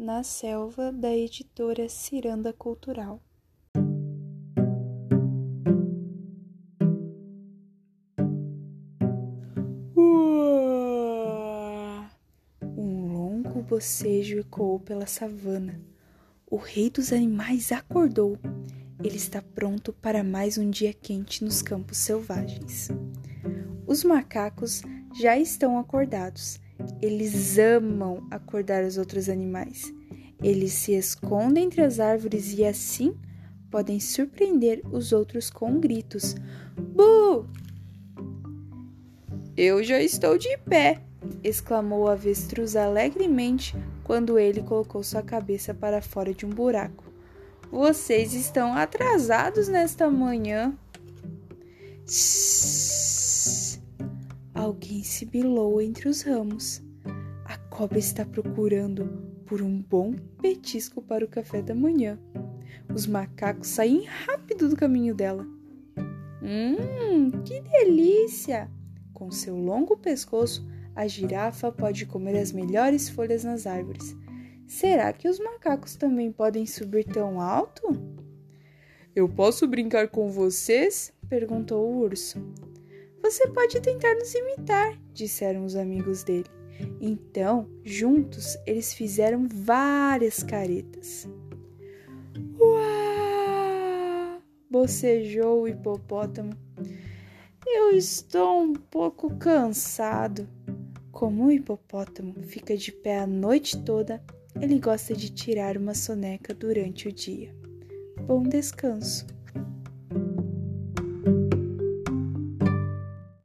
na selva da editora Ciranda Cultural. Um longo bocejo ecoou pela savana. O rei dos animais acordou. Ele está pronto para mais um dia quente nos campos selvagens. Os macacos já estão acordados. Eles amam acordar os outros animais. Eles se escondem entre as árvores e assim podem surpreender os outros com gritos: Bu! Eu já estou de pé! exclamou o avestruz alegremente quando ele colocou sua cabeça para fora de um buraco. Vocês estão atrasados nesta manhã. Alguém sibilou entre os ramos. A cobra está procurando por um bom petisco para o café da manhã. Os macacos saem rápido do caminho dela. Hum, que delícia! Com seu longo pescoço, a girafa pode comer as melhores folhas nas árvores. Será que os macacos também podem subir tão alto? Eu posso brincar com vocês? perguntou o urso. Você pode tentar nos imitar, disseram os amigos dele. Então, juntos, eles fizeram várias caretas. Uau! bocejou o hipopótamo. Eu estou um pouco cansado. Como o hipopótamo fica de pé a noite toda, ele gosta de tirar uma soneca durante o dia. Bom descanso.